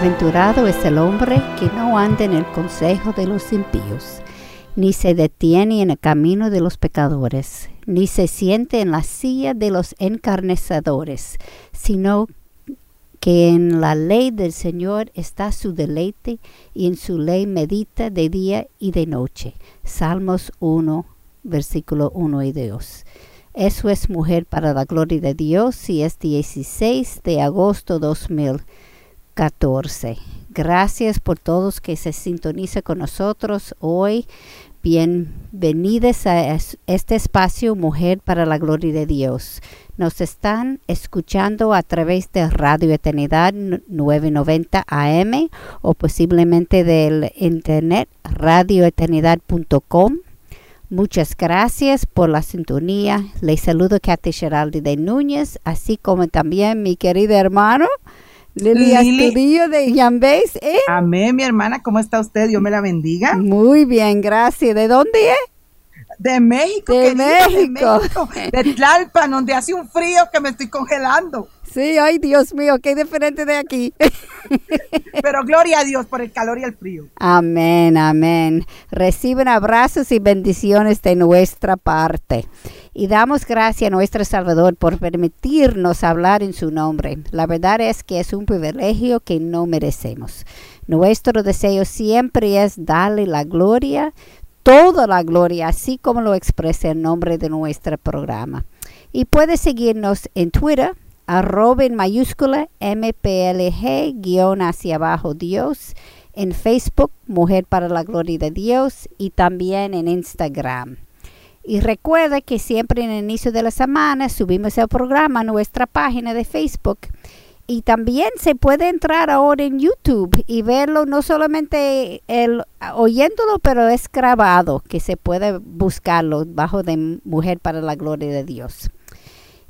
Es el hombre que no anda en el consejo de los impíos, ni se detiene en el camino de los pecadores, ni se siente en la silla de los encarnecedores, sino que en la ley del Señor está su deleite y en su ley medita de día y de noche. Salmos 1, versículo 1 y 2. Eso es Mujer para la Gloria de Dios y es 16 de agosto 2000. 14. Gracias por todos que se sintonizan con nosotros hoy. Bienvenidos a este espacio Mujer para la Gloria de Dios. Nos están escuchando a través de Radio Eternidad 990 AM o posiblemente del internet radioeternidad.com. Muchas gracias por la sintonía. Les saludo Kathy Geraldi de Núñez, así como también mi querido hermano. Lili Astudillo de Yambéis, ¿eh? Amén, mi hermana, ¿cómo está usted? Dios me la bendiga. Muy bien, gracias. ¿De dónde es? De México, de, México. de México. De Tlalpan, donde hace un frío que me estoy congelando. Sí, ay Dios mío, qué diferente de aquí. Pero gloria a Dios por el calor y el frío. Amén, amén. Reciben abrazos y bendiciones de nuestra parte. Y damos gracias a nuestro Salvador por permitirnos hablar en su nombre. La verdad es que es un privilegio que no merecemos. Nuestro deseo siempre es darle la gloria, toda la gloria, así como lo expresa el nombre de nuestro programa. Y puede seguirnos en Twitter, arroba en mayúscula MPLG guion hacia abajo Dios, en Facebook Mujer para la Gloria de Dios y también en Instagram. Y recuerda que siempre en el inicio de la semana subimos el programa a nuestra página de Facebook. Y también se puede entrar ahora en YouTube y verlo, no solamente el, oyéndolo, pero es grabado, que se puede buscarlo bajo de Mujer para la Gloria de Dios.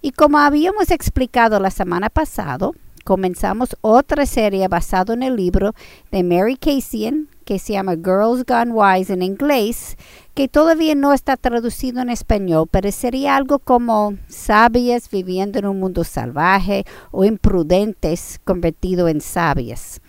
Y como habíamos explicado la semana pasada, comenzamos otra serie basada en el libro de Mary Kasian que se llama Girls Gone Wise en inglés, que todavía no está traducido en español, pero sería algo como sabias viviendo en un mundo salvaje o imprudentes convertido en sabias.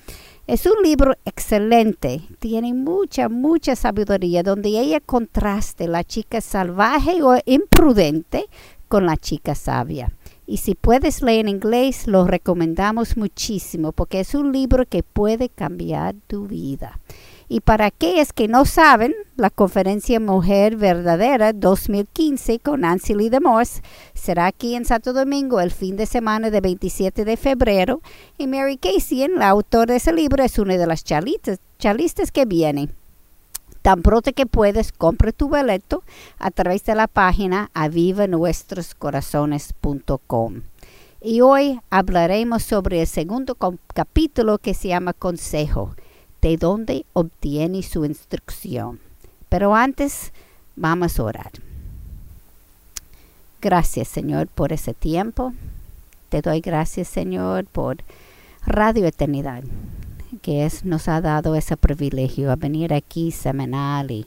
Es un libro excelente, tiene mucha, mucha sabiduría, donde ella contraste la chica salvaje o imprudente con la chica sabia. Y si puedes leer en inglés, lo recomendamos muchísimo porque es un libro que puede cambiar tu vida. Y para aquellos que no saben, la conferencia Mujer Verdadera 2015 con Nancy Lee DeMoss será aquí en Santo Domingo el fin de semana de 27 de febrero. Y Mary Casey, la autora de ese libro, es una de las chalistas que vienen. Tan pronto que puedes, compre tu boleto a través de la página avivanuestroscorazones.com. Y hoy hablaremos sobre el segundo capítulo que se llama Consejo, de dónde obtiene su instrucción. Pero antes, vamos a orar. Gracias, Señor, por ese tiempo. Te doy gracias, Señor, por Radio Eternidad que es, nos ha dado ese privilegio a venir aquí semanal y,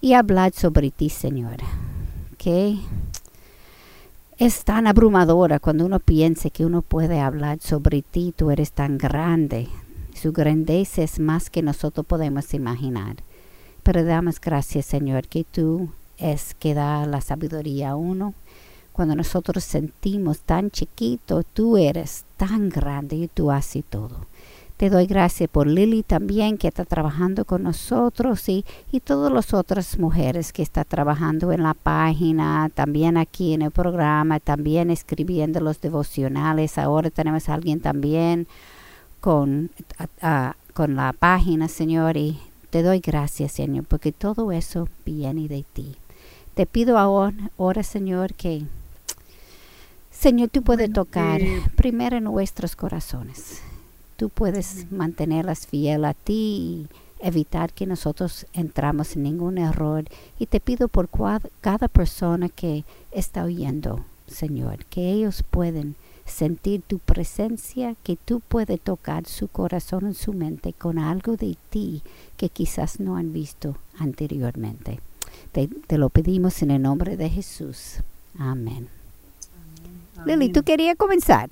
y hablar sobre ti, Señor. Que es tan abrumadora cuando uno piensa que uno puede hablar sobre ti, tú eres tan grande. Su grandeza es más que nosotros podemos imaginar. Pero damos gracias, Señor, que tú es que da la sabiduría a uno. Cuando nosotros sentimos tan chiquito, tú eres tan grande y tú haces todo. Te doy gracias por Lily también, que está trabajando con nosotros y, y todas las otras mujeres que están trabajando en la página, también aquí en el programa, también escribiendo los devocionales. Ahora tenemos a alguien también con, a, a, con la página, Señor, y te doy gracias, Señor, porque todo eso viene de ti. Te pido ahora, ahora Señor, que Señor, tú puedes tocar primero en nuestros corazones. Tú puedes mantenerlas fiel a ti y evitar que nosotros entramos en ningún error. Y te pido por cada persona que está oyendo, Señor, que ellos pueden sentir tu presencia, que tú puedes tocar su corazón en su mente con algo de ti que quizás no han visto anteriormente. Te, lo pedimos en el nombre de Jesús. Amén. Lili, ¿tú querías comenzar?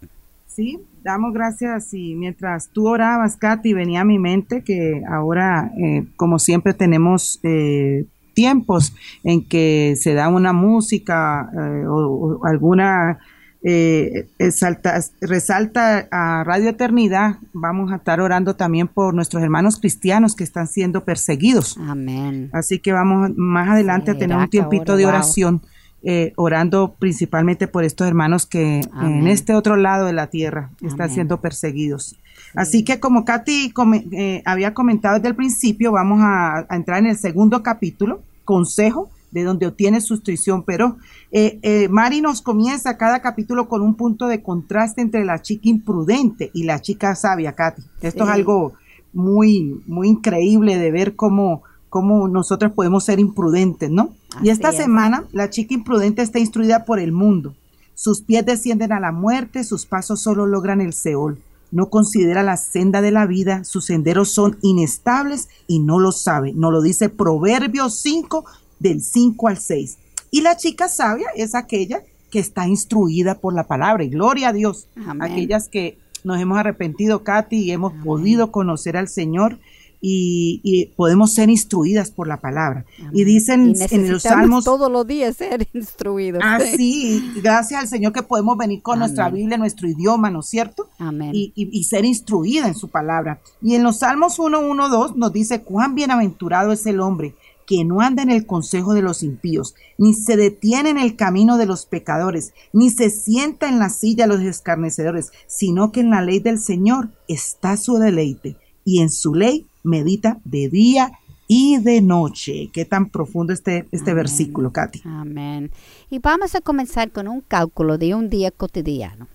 Sí, damos gracias y mientras tú orabas, Katy, venía a mi mente que ahora, eh, como siempre, tenemos eh, tiempos en que se da una música eh, o, alguna eh, resalta a Radio Eternidad, vamos a estar orando también por nuestros hermanos cristianos que están siendo perseguidos. Amén. Así que vamos más adelante a tener un tiempito de oración, eh, orando principalmente por estos hermanos que en este otro lado de la tierra están siendo perseguidos. Así que como Katy eh, había comentado desde el principio, vamos a entrar en el segundo capítulo, consejo de donde obtiene su instrucción. Pero eh, eh, Mari nos comienza cada capítulo con un punto de contraste entre la chica imprudente y la chica sabia, Katy. Esto es algo muy, muy increíble de ver cómo, cómo nosotros podemos ser imprudentes, ¿no? y esta semana la chica imprudente está instruida por el mundo. Sus pies descienden a la muerte, sus pasos solo logran el Seol. No considera la senda de la vida, sus senderos son inestables y no lo sabe. No lo dice Proverbios 5, del 5 al 6. Y la chica sabia es aquella que está instruida por la palabra. Y gloria a Dios. Aquellas que nos hemos arrepentido, Katy, y hemos podido conocer al Señor. Y, podemos ser instruidas por la palabra. Y dicen en los salmos. Todos los días ser instruidos. Ah, sí, gracias al Señor que podemos venir con nuestra Biblia, nuestro idioma, ¿no es cierto? Amén. Y, y, ser instruida en su palabra. Y en los salmos 1, 1, 2 nos dice: Cuán bienaventurado es el hombre que no anda en el consejo de los impíos, ni se detiene en el camino de los pecadores, ni se sienta en la silla de los escarnecedores, sino que en la ley del Señor está su deleite, y en su ley medita de día y de noche. Qué tan profundo este, este versículo, Katy. Amén. Y vamos a comenzar con un cálculo de un día cotidiano.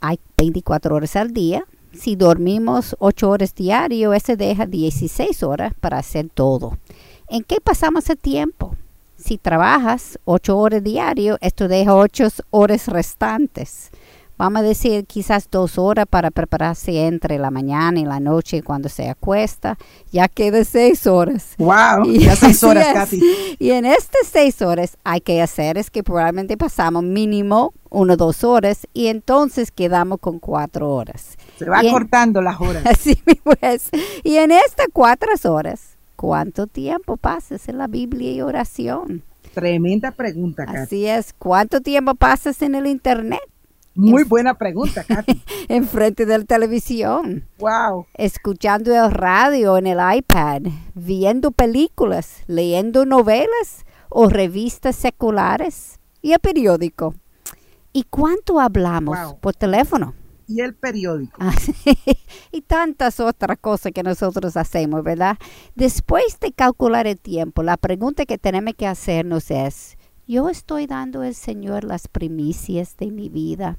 Hay 24 horas al día. Si dormimos 8 horas diario, ese deja 16 horas para hacer todo. ¿En qué pasamos el tiempo? Si trabajas ocho horas diario, esto deja ocho horas restantes. Vamos a decir quizás dos horas para prepararse entre la mañana y la noche cuando se acuesta. Ya queda seis horas. ¡Wow! Y, ya seis horas casi. Y en estas seis horas hay que hacer es que probablemente pasamos mínimo una o dos horas y entonces quedamos con cuatro horas. Se va cortando las horas. Así pues. Y en estas cuatro horas ¿Cuánto tiempo pasas en la Biblia y oración? Tremenda pregunta, Katy. Así es. ¿Cuánto tiempo pasas en el Internet? Muy buena pregunta, Katy. Enfrente de la televisión. Wow. Escuchando el radio en el iPad, viendo películas, leyendo novelas o revistas seculares y el periódico. ¿Y cuánto hablamos por teléfono? y el periódico. Ah, y tantas otras cosas que nosotros hacemos, ¿verdad? Después de calcular el tiempo, la pregunta que tenemos que hacernos es, yo estoy dando al Señor las primicias de mi vida,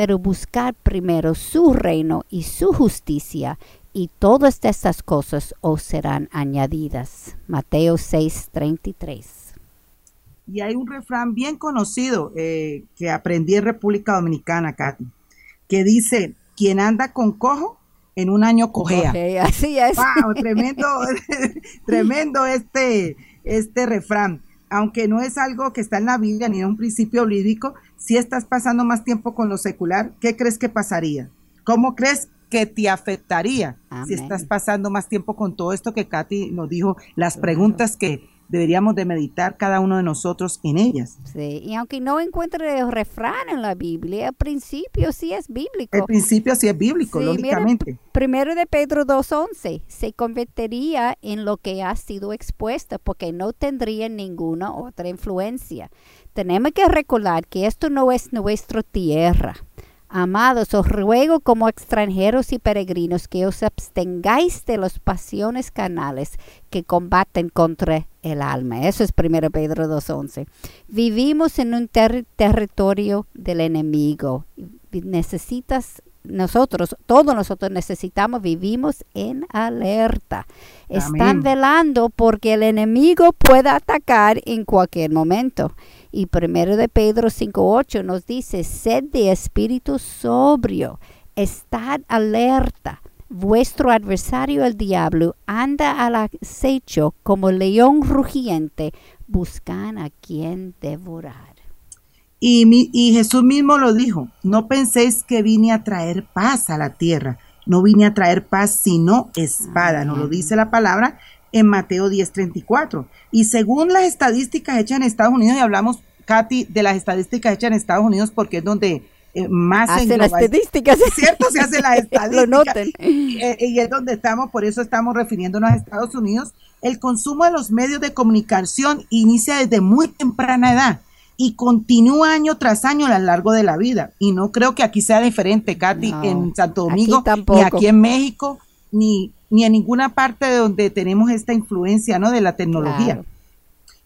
pero buscar primero su reino y su justicia y todas estas cosas os serán añadidas. Mateo 6:33. Y hay un refrán bien conocido eh, que aprendí en República Dominicana, Katy que dice, quien anda con cojo, en un año cojea. así es. Wow, tremendo, tremendo este, este refrán. Aunque no es algo que está en la Biblia ni en un principio bíblico, si estás pasando más tiempo con lo secular, ¿qué crees que pasaría? ¿Cómo crees que te afectaría si estás pasando más tiempo con todo esto que Katy nos dijo, las preguntas que deberíamos de meditar cada uno de nosotros en ellas. Sí, y aunque no encuentre el refrán en la Biblia, el principio sí es bíblico. El principio sí es bíblico, lógicamente. primero de Pedro 2.11, se convertiría en lo que ha sido expuesta porque no tendría ninguna otra influencia. Tenemos que recordar que esto no es nuestra tierra. Amados, os ruego como extranjeros y peregrinos que os abstengáis de las pasiones canales que combaten contra el alma. Eso es 1 Pedro 2.11. Vivimos en un territorio del enemigo. Necesitas nosotros, todos nosotros necesitamos, vivimos en alerta. Están velando porque el enemigo pueda atacar en cualquier momento. Y primero de Pedro 5.8 nos dice, sed de espíritu sobrio, estad alerta. Vuestro adversario el diablo anda al acecho como león rugiente, buscan a quien devorar. Y, Jesús mismo lo dijo, no penséis que vine a traer paz a la tierra, no vine a traer paz sino espada, nos lo dice la palabra en Mateo 10:34. Y según las estadísticas hechas en Estados Unidos, y hablamos, Katy, de las estadísticas hechas en Estados Unidos porque es donde eh, más hace las estadísticas. ¿Cierto? Se hace las estadísticas. Eh, y es donde estamos, por eso estamos refiriéndonos a Estados Unidos. El consumo de los medios de comunicación inicia desde muy temprana edad y continúa año tras año a lo largo de la vida. Y no creo que aquí sea diferente, Katy, en Santo Domingo, ni aquí en México, ni, ni en ninguna parte de donde tenemos esta influencia ¿no? de la tecnología.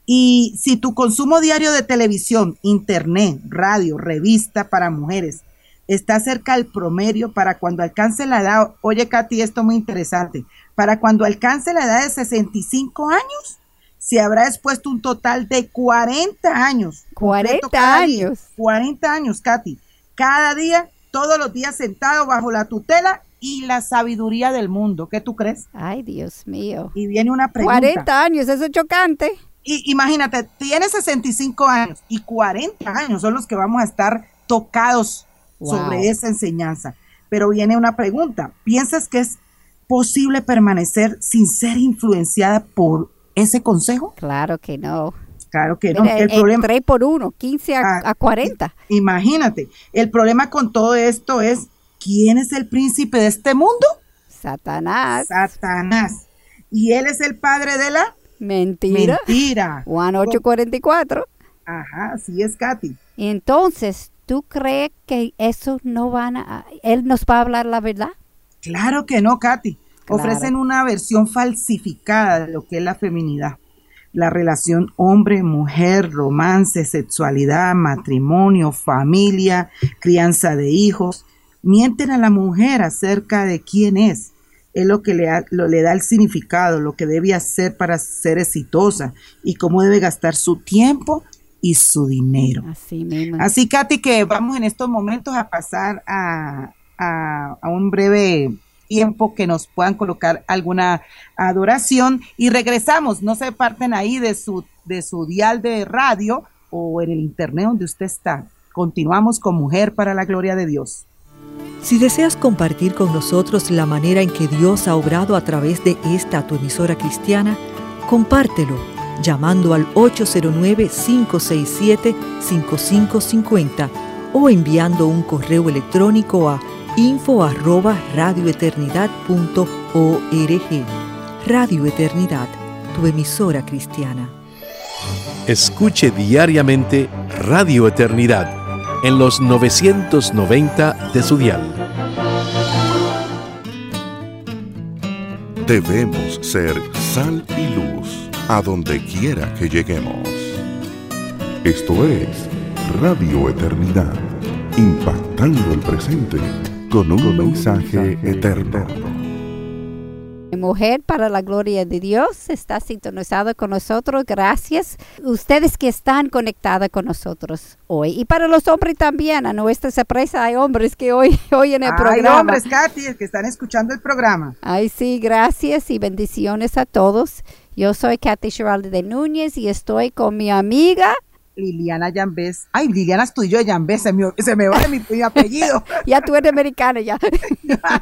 Y si tu consumo diario de televisión, internet, radio, revista para mujeres está cerca del promedio para cuando alcance la edad, oye Katy, esto es muy interesante, para cuando alcance la edad de 65 años, se habrá expuesto un total de 40 años. 40 años. 40 años, Katy. Cada día, todos los días sentado bajo la tutela y la sabiduría del mundo. ¿Qué tú crees? Ay, Dios mío. Y viene una pregunta. 40 años, eso es chocante. Y imagínate, tiene 65 años y 40 años son los que vamos a estar tocados sobre esa enseñanza. Pero viene una pregunta. ¿Piensas que es posible permanecer sin ser influenciada por ese consejo? Claro que no. Claro que no. el, problema, 3 por 1, 15 a, 40. Ah, imagínate, el problema con todo esto es, ¿quién es el príncipe de este mundo? Satanás. Satanás. Y él es el padre de la mentira. Mentira. Juan 8:44. Ajá, así es, Katy. Entonces, ¿tú crees que eso no van a... Él nos va a hablar la verdad? Claro que no, Katy. Ofrecen una versión falsificada de lo que es la feminidad. La relación hombre-mujer, romance, sexualidad, matrimonio, familia, crianza de hijos. Mienten a la mujer acerca de quién es. Es lo que le, le da el significado, lo que debe hacer para ser exitosa y cómo debe gastar su tiempo y su dinero. Así mismo. Así, Katy, que vamos en estos momentos a pasar a, a un breve tiempo que nos puedan colocar alguna adoración y regresamos, no se parten ahí de su, de su dial de radio o en el internet donde usted está. Continuamos con Mujer para la Gloria de Dios. Si deseas compartir con nosotros la manera en que Dios ha obrado a través de esta tu emisora cristiana, compártelo llamando al 809-567-5550 o enviando un correo electrónico a info arroba radioeternidad.org. Radio Eternidad, tu emisora cristiana. Escuche diariamente Radio Eternidad en los 990 de su dial. Debemos ser sal y luz a donde quiera que lleguemos. Esto es Radio Eternidad, impactando el presente con un mensaje eterno. Mujer para la gloria de Dios está sintonizada con nosotros. Gracias. Ustedes que están conectadas con nosotros hoy. Y para los hombres también, a nuestra sorpresa hay hombres que hoy, hoy en el programa. Hay hombres, Katy, que están escuchando el programa. Ay, sí, gracias y bendiciones a todos. Yo soy Katy Geraldi de Núñez y estoy con mi amiga Liliana Yambés. Ay, Liliana estudió Yambés, se me, se me va de mi, apellido. ya tú eres americana ya.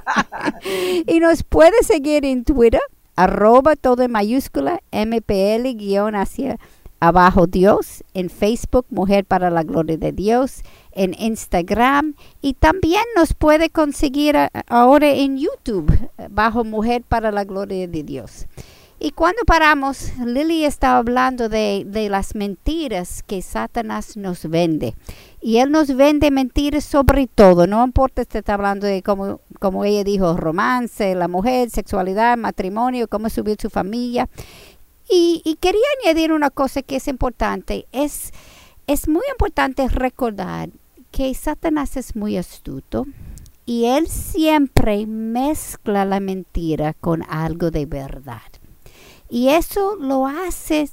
y nos puede seguir en Twitter, arroba todo en mayúscula, MPL guion hacia abajo Dios, en Facebook Mujer para la Gloria de Dios, en Instagram y también nos puede conseguir ahora en YouTube bajo Mujer para la Gloria de Dios. Y cuando paramos, Lily estaba hablando de, de, las mentiras que Satanás nos vende. Y él nos vende mentiras sobre todo. No importa si está hablando de, como, como ella dijo, romance, la mujer, sexualidad, matrimonio, cómo subir su familia. Y, y quería añadir una cosa que es importante. Es, es muy importante recordar que Satanás es muy astuto y él siempre mezcla la mentira con algo de verdad. Y eso lo hace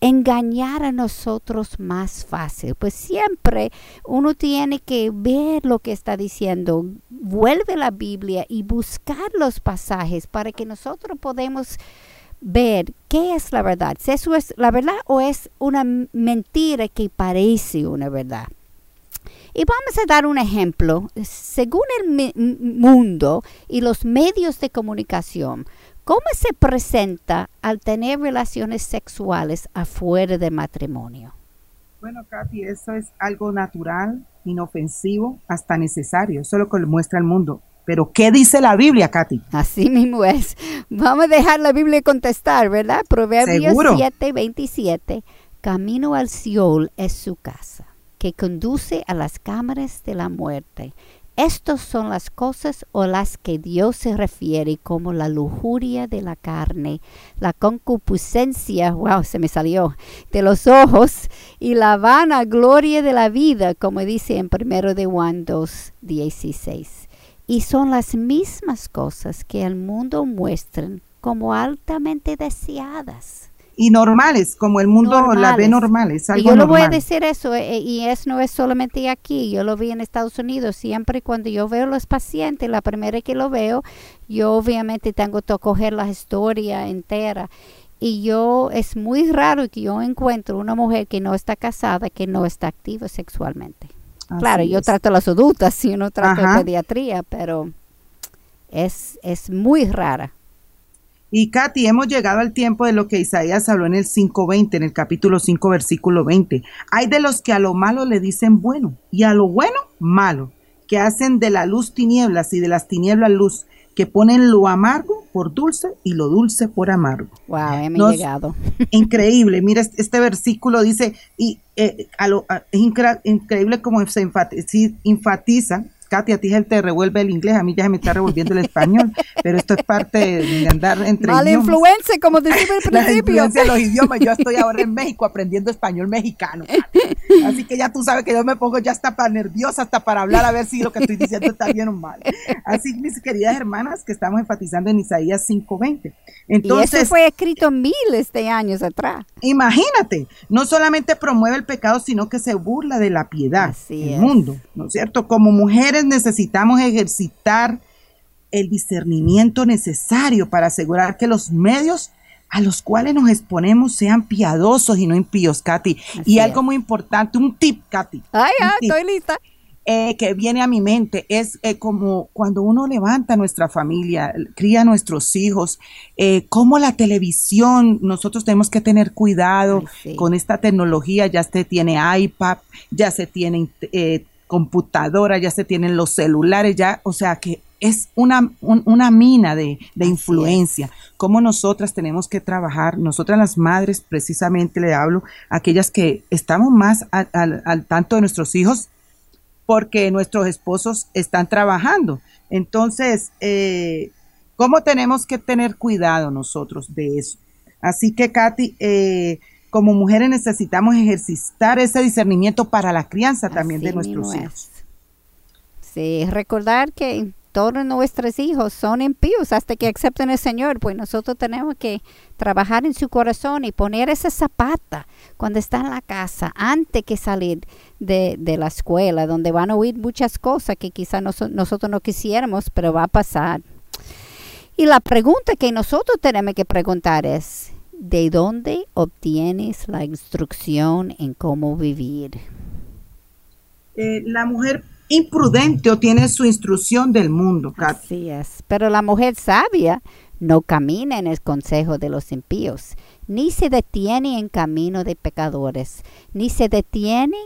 engañar a nosotros más fácil. Pues siempre uno tiene que ver lo que está diciendo, vuelve la Biblia y buscar los pasajes para que nosotros podamos ver qué es la verdad, si eso es la verdad o es una mentira que parece una verdad. Y vamos a dar un ejemplo. Según el mundo y los medios de comunicación, ¿Cómo se presenta al tener relaciones sexuales afuera de matrimonio? Bueno, Katy, eso es algo natural, inofensivo, hasta necesario. Eso es lo que muestra el mundo. Pero, ¿qué dice la Biblia, Katy? Así mismo es. Vamos a dejar la Biblia contestar, ¿verdad? Proverbios 7, 27. Camino al Seol es su casa, que conduce a las cámaras de la muerte. Estas son las cosas o las que Dios se refiere como la lujuria de la carne, la concupiscencia, wow, se me salió, de los ojos y la vana gloria de la vida, como dice en 1 de Juan 2, 16. Y son las mismas cosas que el mundo muestran como altamente deseadas y normales, como el mundo la ve normales. y yo lo voy a decir eso, eh, y eso no es solamente aquí, yo lo vi en Estados Unidos, siempre cuando yo veo los pacientes, la primera que lo veo, yo obviamente tengo que coger la historia entera. Y yo, es muy raro que yo encuentre una mujer que no está casada, que no está activa sexualmente. claro, yo trato a las adultas, yo no trato de pediatría, pero es, es muy rara. Y Katy, hemos llegado al tiempo de lo que Isaías habló en el 5.20, en el capítulo 5, versículo 20. Hay de los que a lo malo le dicen bueno y a lo bueno malo, que hacen de la luz tinieblas y de las tinieblas luz, que ponen lo amargo por dulce y lo dulce por amargo. Wow, hemos llegado. Increíble, mira, este, este versículo dice, y eh, es increíble como se enfatiza Katy, a ti él te revuelve el inglés, a mí ya se me está revolviendo el español, pero esto es parte de andar entre Mala influencia, como decía al principio. La influencia de los idiomas, yo estoy ahora en México aprendiendo español mexicano. Así que ya tú sabes que yo me pongo ya hasta para nerviosa, hasta para hablar a ver si lo que estoy diciendo está bien o mal. Así, mis queridas hermanas, que estamos enfatizando en Isaías 5.20. Entonces, y eso fue escrito miles de años atrás. Imagínate, no solamente promueve el pecado, sino que se burla de la piedad del mundo, ¿no es cierto? Como mujeres necesitamos ejercitar el discernimiento necesario para asegurar que los medios a los cuales nos exponemos sean piadosos y no impíos, Katy. y algo muy importante, un tip, Katy. Ay, estoy lista. Eh, que viene a mi mente es eh, como cuando uno levanta a nuestra familia, cría a nuestros hijos, eh, como la televisión, nosotros tenemos que tener cuidado con esta tecnología, ya se tiene iPad, ya se tiene computadora, ya se tienen los celulares, ya, o sea que es una, una mina de, influencia. Cómo nosotras tenemos que trabajar, nosotras las madres, precisamente le hablo, aquellas que estamos más al, tanto de nuestros hijos, porque nuestros esposos están trabajando. Entonces, eh, ¿cómo tenemos que tener cuidado nosotros de eso? Así que, Katy, eh, como mujeres necesitamos ejercitar ese discernimiento para la crianza también de nuestros hijos. Sí, recordar que todos nuestros hijos son impíos hasta que acepten el Señor, pues nosotros tenemos que trabajar en su corazón y poner esa zapata cuando está en la casa, antes que salir de, la escuela, donde van a oír muchas cosas que quizás nosotros no quisiéramos, pero va a pasar. Y la pregunta que nosotros tenemos que preguntar es, ¿De dónde obtienes la instrucción en cómo vivir? Eh, la mujer imprudente obtiene su instrucción del mundo. Así es. Pero la mujer sabia no camina en el consejo de los impíos, ni se detiene en camino de pecadores, ni se detiene,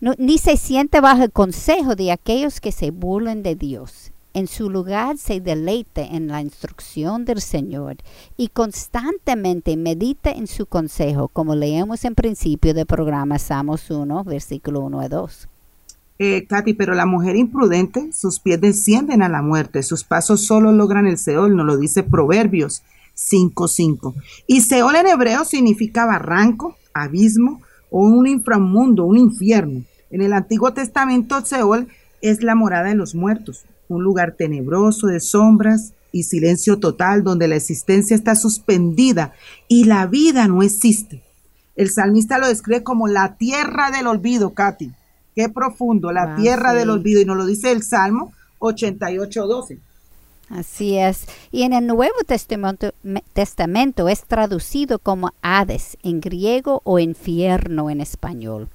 ni se siente bajo el consejo de aquellos que se burlen de Dios. en su lugar se deleite en la instrucción del Señor y constantemente medita en su consejo, como leemos en principio del programa Samos 1, versículo 1 a 2. Eh, Katy, pero la mujer imprudente, sus pies descienden a la muerte, sus pasos solo logran el Seol, nos lo dice Proverbios 5.5. Y Seol en hebreo significa barranco, abismo o un inframundo, un infierno. En el Antiguo Testamento, Seol es la morada de los muertos, un lugar tenebroso de sombras y silencio total donde la existencia está suspendida y la vida no existe. El salmista lo describe como la tierra del olvido, Katy. Qué profundo, la tierra del olvido. Y nos lo dice el Salmo 88.12. Así es. Y en el Nuevo Testamento, Testamento es traducido como Hades en griego o infierno en español.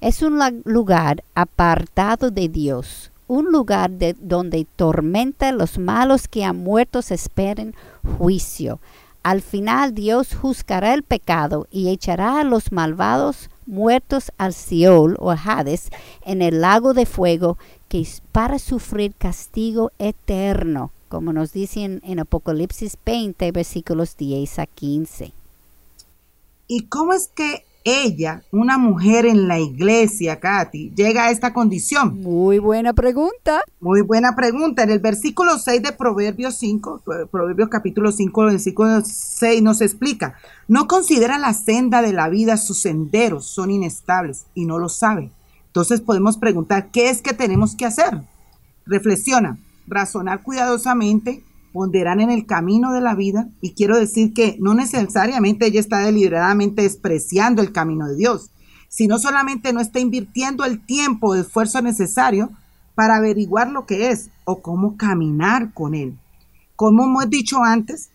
Es un lugar apartado de Dios, un lugar de donde tormenta los malos que han muerto esperen juicio. Al final Dios juzgará el pecado y echará a los malvados muertos al Seol o Hades en el lago de fuego que es para sufrir castigo eterno, como nos dicen en Apocalipsis 20 versículos 10 a 15. ¿Y cómo es que ella, una mujer en la iglesia, Katy, llega a esta condición? Muy buena pregunta. Muy buena pregunta. En el versículo 6 de Proverbios 5, Proverbios capítulo 5, versículo 6 nos explica, no considera la senda de la vida, sus senderos son inestables y no lo sabe. Entonces podemos preguntar, ¿qué es que tenemos que hacer? Reflexiona, razonar cuidadosamente, en el camino de la vida y quiero decir que no necesariamente ella está deliberadamente despreciando el camino de Dios, sino solamente no está invirtiendo el tiempo o esfuerzo necesario para averiguar lo que es o cómo caminar con él. Como hemos dicho antes,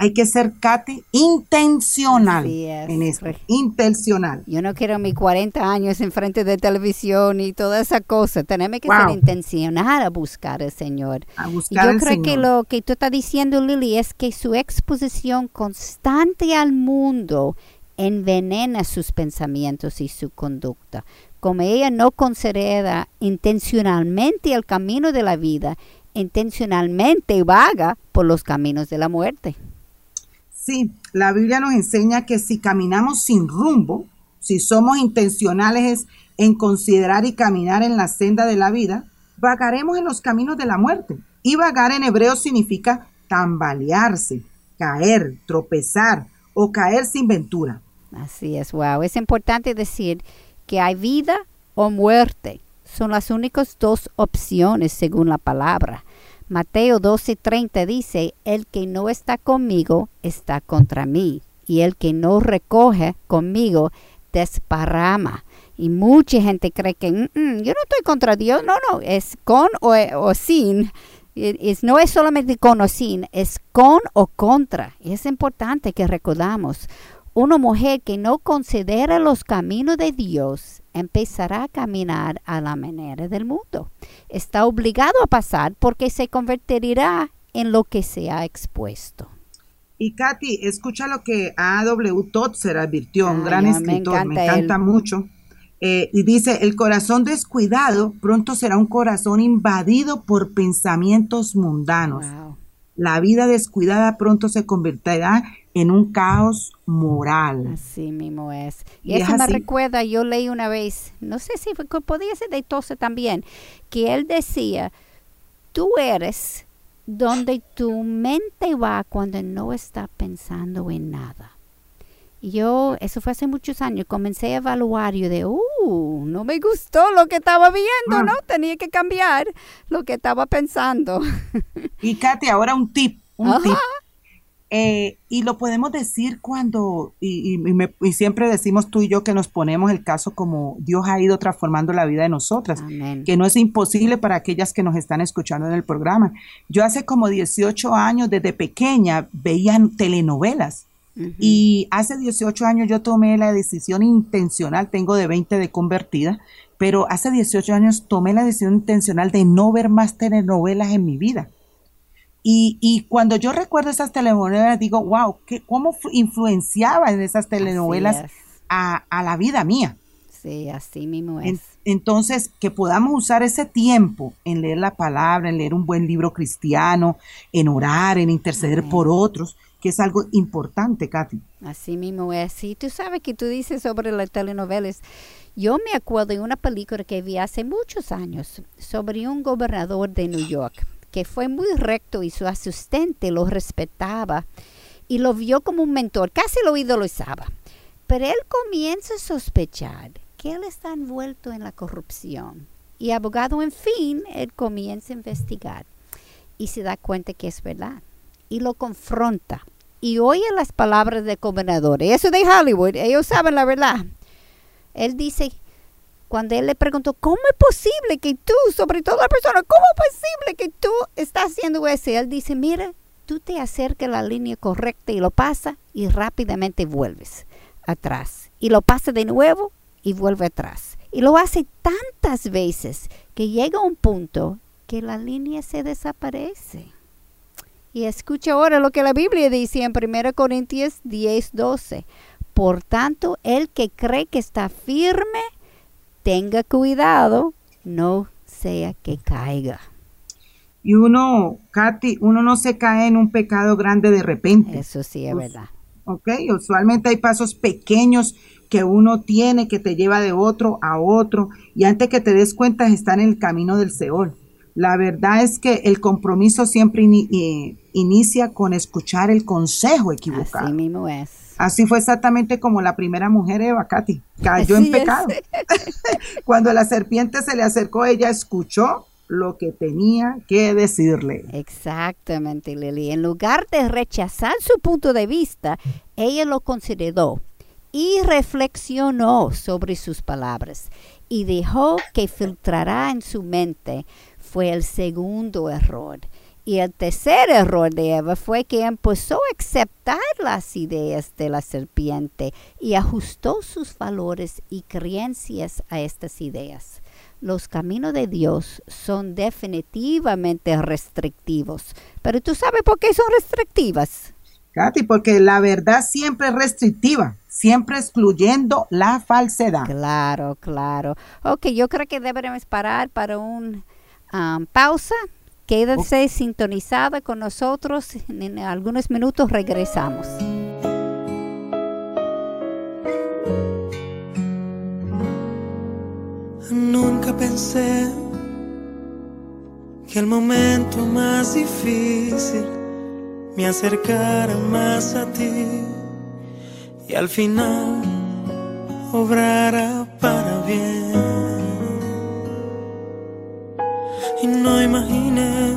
hay que ser, Katy, intencional en esto, intencional. Yo no quiero mis 40 años enfrente de televisión y toda esa cosa. Tenemos que ser intencional a buscar al Señor. A buscar Yo creo que lo que tú estás diciendo, Lily, es que su exposición constante al mundo envenena sus pensamientos y su conducta. Como ella no considera intencionalmente el camino de la vida, intencionalmente vaga por los caminos de la muerte. La Biblia nos enseña que si caminamos sin rumbo, si somos intencionales en considerar y caminar en la senda de la vida, vagaremos en los caminos de la muerte. Y vagar en hebreo significa tambalearse, caer, tropezar o caer sin ventura. Así es, wow. Es importante decir que hay vida o muerte. Son las únicas dos opciones según la palabra. Mateo 12:30 dice, el que no está conmigo está contra mí, y el que no recoge conmigo desparrama. Y mucha gente cree que mm, mm, yo no estoy contra Dios, no, no, es con o, sin. Es, no es solamente con o sin, es con o contra. Es importante que recordamos, una mujer que no considera los caminos de Dios empezará a caminar a la manera del mundo está obligado a pasar porque se convertirá en lo que se ha expuesto. Y Katy, escucha lo que A.W. Totzer advirtió, un gran escritor, me encanta, mucho. Eh, y dice, el corazón descuidado pronto será un corazón invadido por pensamientos mundanos. La vida descuidada pronto se convertirá en un caos moral. Así mismo es. Y, eso me recuerda, yo leí una vez, no sé si fue, podía ser de Tose también, que él decía, tú eres donde tu mente va cuando no está pensando en nada. Y yo, eso fue hace muchos años, comencé a evaluar, yo de, uh, no me gustó lo que estaba viendo, ah. ¿no? Tenía que cambiar lo que estaba pensando. Y Katy, ahora un tip, un tip eh, y lo podemos decir cuando, y, siempre decimos tú y yo que nos ponemos el caso como Dios ha ido transformando la vida de nosotras, que no es imposible para aquellas que nos están escuchando en el programa. Yo hace como 18 años, desde pequeña, veía telenovelas. Y hace 18 años yo tomé la decisión intencional, tengo de 20 de convertida, pero hace 18 años tomé la decisión intencional de no ver más telenovelas en mi vida y, y, cuando yo recuerdo esas telenovelas, digo, wow, ¿qué, ¿cómo influenciaban esas telenovelas a, a, la vida mía? Sí, así mismo es. entonces, que podamos usar ese tiempo en leer la palabra, en leer un buen libro cristiano, en orar, en interceder por otros, que es algo importante, Katy. Así mismo es. Y tú sabes que tú dices sobre las telenovelas. Yo me acuerdo de una película que vi hace muchos años sobre un gobernador de New York que fue muy recto y su asistente lo respetaba y lo vio como un mentor, casi lo idolizaba. Pero él comienza a sospechar que él está envuelto en la corrupción. Y abogado, en fin, él comienza a investigar y se da cuenta que es verdad. Y lo confronta. Y oye las palabras del gobernador. Eso de Hollywood, ellos saben la verdad. Él dice, cuando él le preguntó, ¿cómo es posible que tú, sobre todo la persona, cómo es posible que tú estás haciendo eso? Él dice, mira, tú te acercas a la línea correcta y lo pasa y rápidamente vuelves atrás. Y lo pasa de nuevo y vuelve atrás. Y lo hace tantas veces que llega un punto que la línea se desaparece. Y escucha ahora lo que la Biblia dice en 1 Corintios 10, 12. Por tanto, el que cree que está firme, tenga cuidado, no sea que caiga. Y uno, Katy, uno no se cae en un pecado grande de repente. Eso sí es verdad. Ok, usualmente hay pasos pequeños que uno tiene que te lleva de otro a otro y antes que te des cuenta están en el camino del Seol. La verdad es que el compromiso siempre eh, inicia con escuchar el consejo equivocado. Así mismo es. Así fue exactamente como la primera mujer Eva, Katy, cayó en pecado. Cuando la serpiente se le acercó, ella escuchó lo que tenía que decirle. Exactamente, Lili. En lugar de rechazar su punto de vista, ella lo consideró y reflexionó sobre sus palabras y dejó que filtrara en su mente. Fue el segundo error. Y el tercer error de Eva fue que empezó a aceptar las ideas de la serpiente y ajustó sus valores y creencias a estas ideas. Los caminos de Dios son definitivamente restrictivos. Pero tú sabes por qué son restrictivas. Katy, porque la verdad siempre es restrictiva, siempre excluyendo la falsedad. Claro, claro. Ok, yo creo que deberemos parar para un um, pausa Quédese sintonizada con nosotros. En algunos minutos regresamos. Nunca pensé que el momento más difícil me acercara más a ti y al final obrara para bien. y no imaginé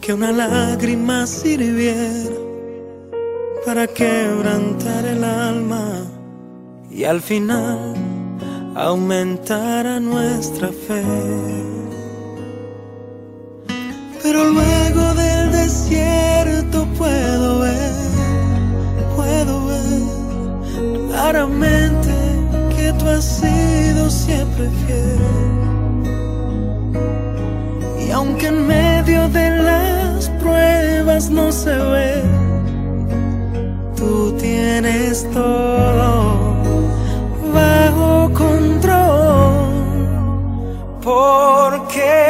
que una lágrima sirviera para quebrantar el alma y al final aumentara nuestra fe. Pero luego del desierto puedo ver, puedo ver claramente que tú has sido siempre fiel aunque en medio de las pruebas no se ve, tú tienes todo Porque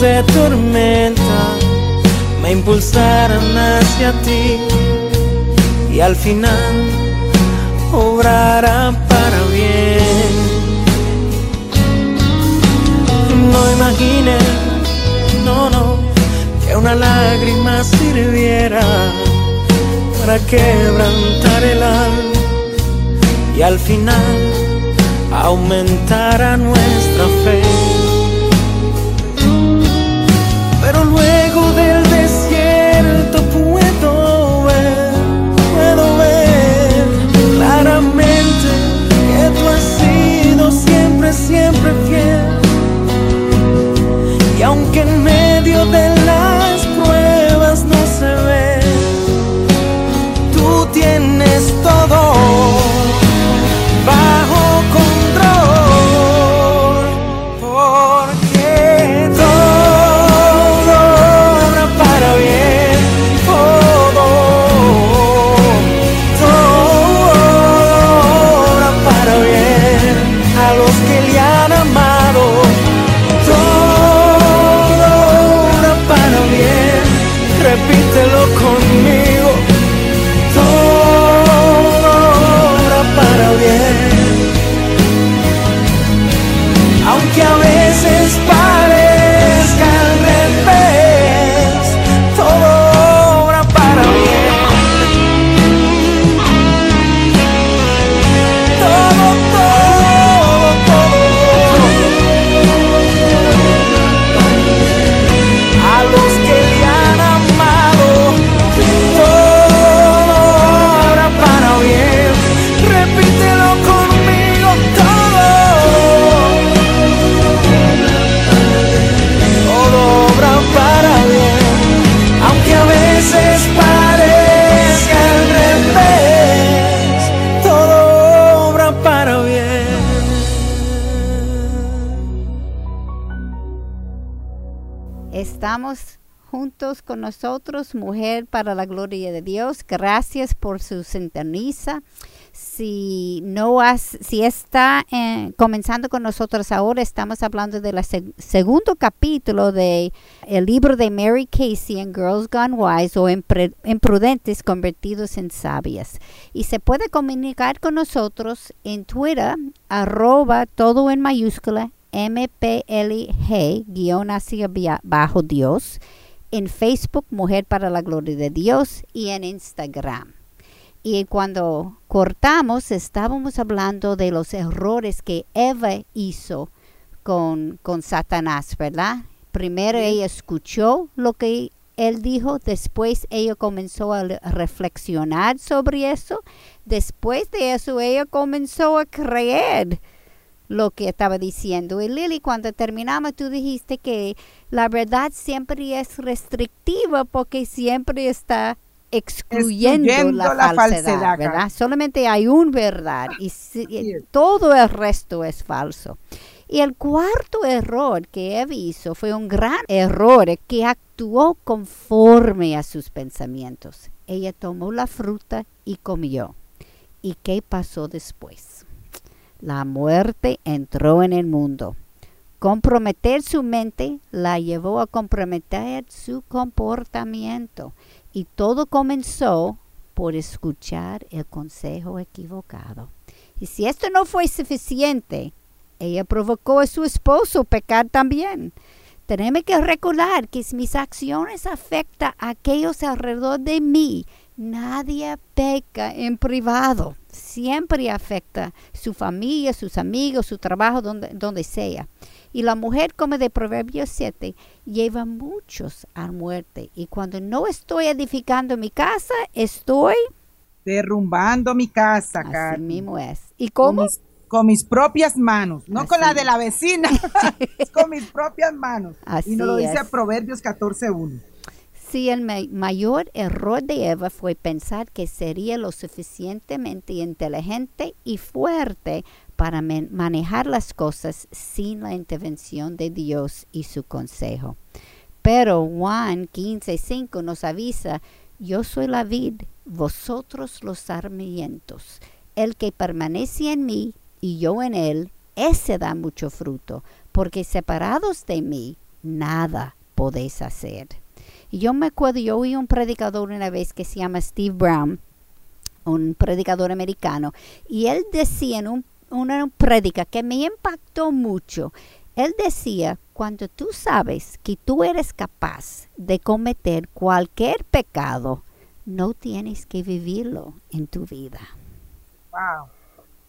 de tormenta me impulsaran hacia ti y al final obrará para bien. No imagine, no, no, que una lágrima sirviera para quebrantar el alma y al final aumentara nuestra fe. Con nosotros, mujer para la gloria de Dios. Gracias por su sintoniza. Si no has, si está eh, comenzando con nosotros ahora, estamos hablando del segundo capítulo de el libro de Mary Casey en Girls Gone Wise o Imprudentes convertidos en sabias. Y se puede comunicar con nosotros en Twitter, arroba todo en mayúscula, MPLG, guion hacia bajo Dios, en Facebook, Mujer para la Gloria de Dios, y en Instagram. Y cuando cortamos, estábamos hablando de los errores que Eva hizo con, con Satanás, ¿verdad? Primero ella escuchó lo que él dijo, después ella comenzó a le- reflexionar sobre eso, después de eso ella comenzó a creer lo que estaba diciendo. Y Lily, cuando terminamos, tú dijiste que la verdad siempre es restrictiva porque siempre está excluyendo, Excluyendo la, la falsedad, falsedad, ¿verdad? Solamente hay un verdad y si- todo el resto es falso. Y el cuarto error que Eva hizo fue un gran error que actuó conforme a sus pensamientos. Ella tomó la fruta y comió. ¿Y qué pasó después? La muerte entró en el mundo. Comprometer su mente la llevó a comprometer su comportamiento. Y todo comenzó por escuchar el consejo equivocado. Y si esto no fue suficiente, ella provocó a su esposo pecar también. Tenemos que recordar que mis acciones afectan a aquellos alrededor de mí, nadie peca en privado. Siempre afecta su familia, sus amigos, su trabajo, donde, donde sea. Y la mujer, como de Proverbios 7, lleva muchos a muerte. Y cuando no estoy edificando mi casa, estoy... Derrumbando mi casa, Así Carmen. mismo es. ¿Y Con cómo? mis, con mis propias manos, no con la de la vecina, con mis propias manos. Así y nos lo dice es. Proverbios 14.1. Sí, el ma- mayor error de Eva fue pensar que sería lo suficientemente inteligente y fuerte para manejar las cosas sin la intervención de Dios y su consejo. Pero Juan 15:5 nos avisa, yo soy la vid, vosotros los sarmientos. El que permanece en mí y yo en él, ese da mucho fruto, porque separados de mí, nada podéis hacer. Y yo me acuerdo, yo oí un predicador una vez que se llama Steve Brown, un predicador americano, y él decía en un, una prédica que me impactó mucho. Él decía, cuando tú sabes que tú eres capaz de cometer cualquier pecado, no tienes que vivirlo en tu vida. Wow.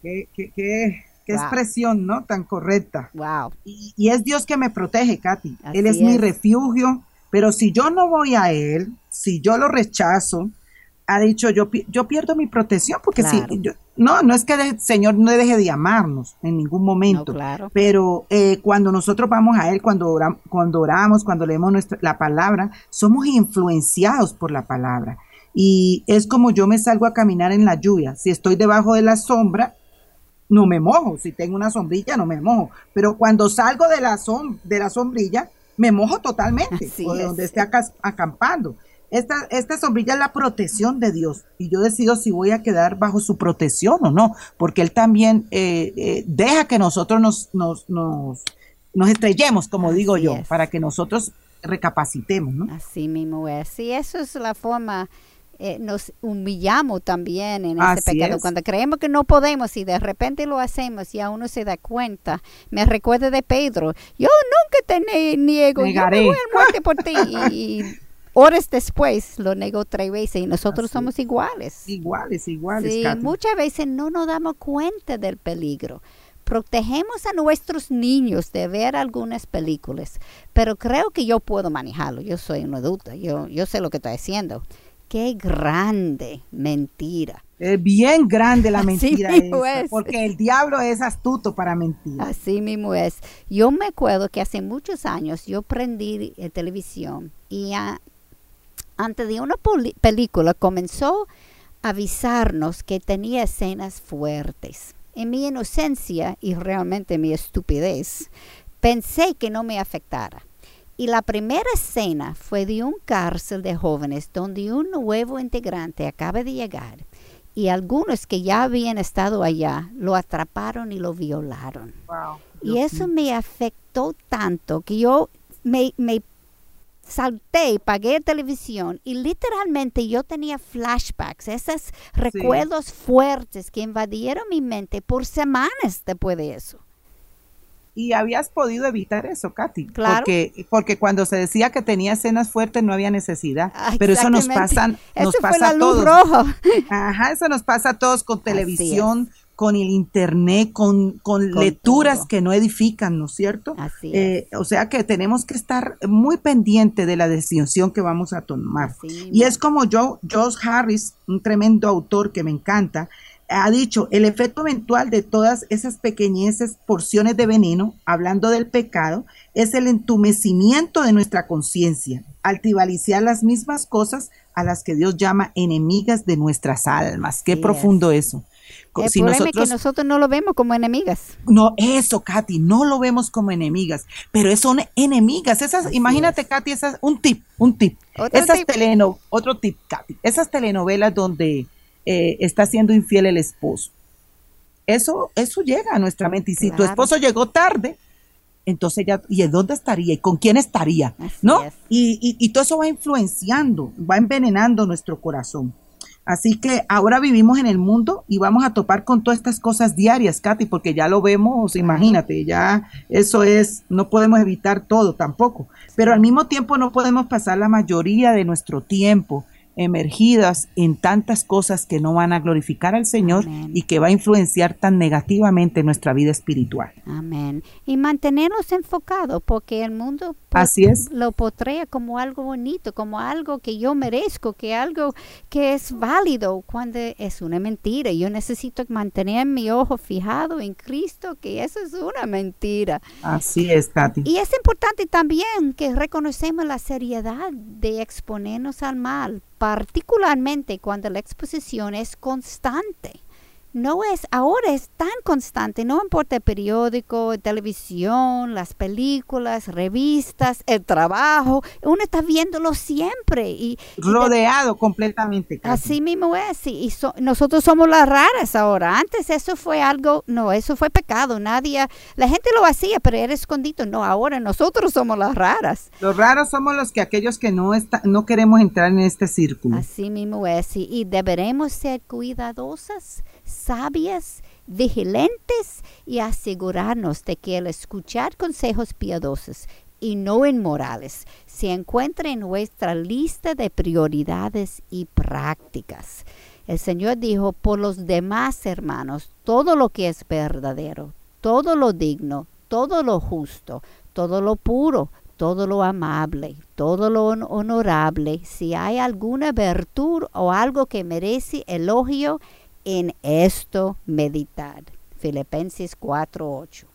Qué, qué, qué, Qué expresión, ¿no? Tan correcta. Wow. Y, es Dios que me protege, Katy. él es, mi refugio, pero si yo no voy a Él, si yo lo rechazo, ha dicho, yo, yo pierdo mi protección, porque si, no, no es que el Señor no deje de amarnos en ningún momento, claro. pero eh, cuando nosotros vamos a Él, cuando, oramos, cuando oramos, cuando leemos nuestra, la palabra, somos influenciados por la palabra. Y es como yo me salgo a caminar en la lluvia. Si estoy debajo de la sombra, no me mojo. Si tengo una sombrilla, no me mojo. Pero cuando salgo de la, de la sombrilla, me mojo totalmente, o de donde esté acampando. Esta, esta sombrilla es la protección de Dios y yo decido si voy a quedar bajo su protección o no, porque Él también eh, eh, deja que nosotros nos, nos, nos, nos estrellemos, como digo yo, para que nosotros recapacitemos. ¿no? Así mismo es. Sí, eso es la forma eh, nos humillamos también en ese pecado. Cuando creemos que no podemos y de repente lo hacemos y a uno se da cuenta. Me recuerda de Pedro. Yo nunca te niego. Negaré. Yo muerte por ti. y horas después lo negó tres veces y nosotros somos iguales. Iguales, iguales. Sí, muchas veces no nos damos cuenta del peligro protegemos a nuestros niños de ver algunas películas, pero creo que yo puedo manejarlo. Yo soy un adulto, yo, yo sé lo que estoy haciendo. Qué grande mentira. Es bien grande la mentira porque el diablo es astuto para mentir. Así mismo es. Yo me acuerdo que hace muchos años yo prendí la televisión y antes de una película comenzó a avisarnos que tenía escenas fuertes. En mi inocencia y realmente mi estupidez, pensé que no me afectara. Y la primera escena fue de un cárcel de jóvenes donde un nuevo integrante acaba de llegar y algunos que ya habían estado allá lo atraparon y lo violaron. y eso me afectó tanto que yo me, me salté, pagué televisión y literalmente yo tenía flashbacks, esos recuerdos fuertes que invadieron mi mente por semanas después de eso y habías podido evitar eso, Katy. Claro. Porque, porque cuando se decía que tenía escenas fuertes no había necesidad. pero eso nos pasa, nos pasa a todos. Ajá, eso nos pasa a todos con televisión, con el internet, con, con, lecturas que no edifican, ¿no es cierto? Así eh, o sea que tenemos que estar muy pendiente de la decisión que vamos a tomar. y es como yo, Josh Harris, un tremendo autor que me encanta, ha dicho, el efecto eventual de todas esas pequeñeces porciones de veneno, hablando del pecado, es el entumecimiento de nuestra conciencia, al las mismas cosas a las que Dios llama enemigas de nuestras almas. Qué profundo eso. El si problema nosotros, es que nosotros no lo vemos como enemigas. No, eso, Katy, no lo vemos como enemigas, pero son enemigas. Esas, imagínate, Katy, esas, un tip, un tip. Esas teleno, otro tip, Katy. Esas telenovelas donde eh, está siendo infiel el esposo. Eso, eso llega a nuestra mente. Y si tu esposo llegó tarde, entonces ya, ¿y dónde estaría? ¿Y con quién estaría? ¿No? Y, y, todo eso va influenciando, va envenenando nuestro corazón. Así que ahora vivimos en el mundo y vamos a topar con todas estas cosas diarias, Katy, porque ya lo vemos, imagínate, ya eso es, no podemos evitar todo tampoco, pero al mismo tiempo no podemos pasar la mayoría de nuestro tiempo emergidas en tantas cosas que no van a glorificar al Señor y que va a influenciar tan negativamente nuestra vida espiritual. Amén. Y mantenernos enfocados porque el mundo Así es. lo potrea como algo bonito, como algo que yo merezco, que algo que es válido cuando es una mentira. Yo necesito mantener mi ojo fijado en Cristo, que eso es una mentira. Así es, Katy. Y es importante también que reconocemos la seriedad de exponernos al mal particularmente cuando la exposición es constante no es, ahora es tan constante, no importa el periódico, televisión, las películas, revistas, el trabajo, uno está viéndolo siempre. Y, Rodeado completamente. Así mismo es, y, nosotros somos las raras ahora. Antes eso fue algo, no, eso fue pecado, nadie, la gente lo hacía, pero era escondido. No, ahora nosotros somos las raras. Los raros somos los que aquellos que no, está, no queremos entrar en este círculo. Así mismo es, y deberemos ser cuidadosas sabias, vigilantes y asegurarnos de que el escuchar consejos piadosos y no inmorales se encuentre en nuestra lista de prioridades y prácticas. El Señor dijo, por los demás hermanos, todo lo que es verdadero, todo lo digno, todo lo justo, todo lo puro, todo lo amable, todo lo honorable, si hay alguna virtud o algo que merece elogio, en esto meditar. Filipenses 4:8.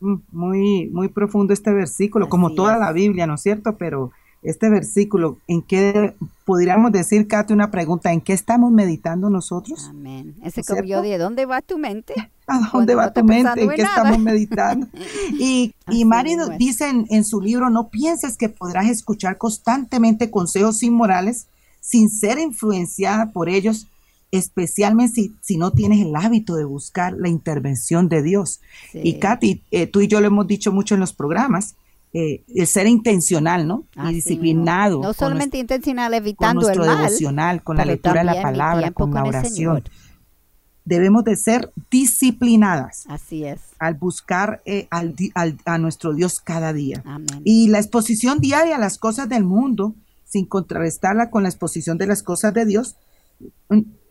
Mm, muy, muy profundo este versículo, como toda la Biblia, ¿no es cierto? Pero este versículo, ¿en qué podríamos decir, Katy, una pregunta? ¿En qué estamos meditando nosotros? Amén. Ese como yo dije, ¿dónde va tu mente? ¿A dónde va tu mente? ¿En qué estamos meditando? Y, y Marido dice en, en, su libro, no pienses que podrás escuchar constantemente consejos inmorales sin ser influenciada por ellos, especialmente si, si no tienes el hábito de buscar la intervención de Dios. Y Katy, eh, tú y yo lo hemos dicho mucho en los programas, eh, el ser intencional, ¿no? y disciplinado. No solamente intencional evitando con nuestro devocional, con la lectura de la palabra, con la oración. Debemos de ser disciplinadas. Así es. Al buscar eh, al, a nuestro Dios cada día. Y la exposición diaria a las cosas del mundo, sin contrarrestarla con la exposición de las cosas de Dios,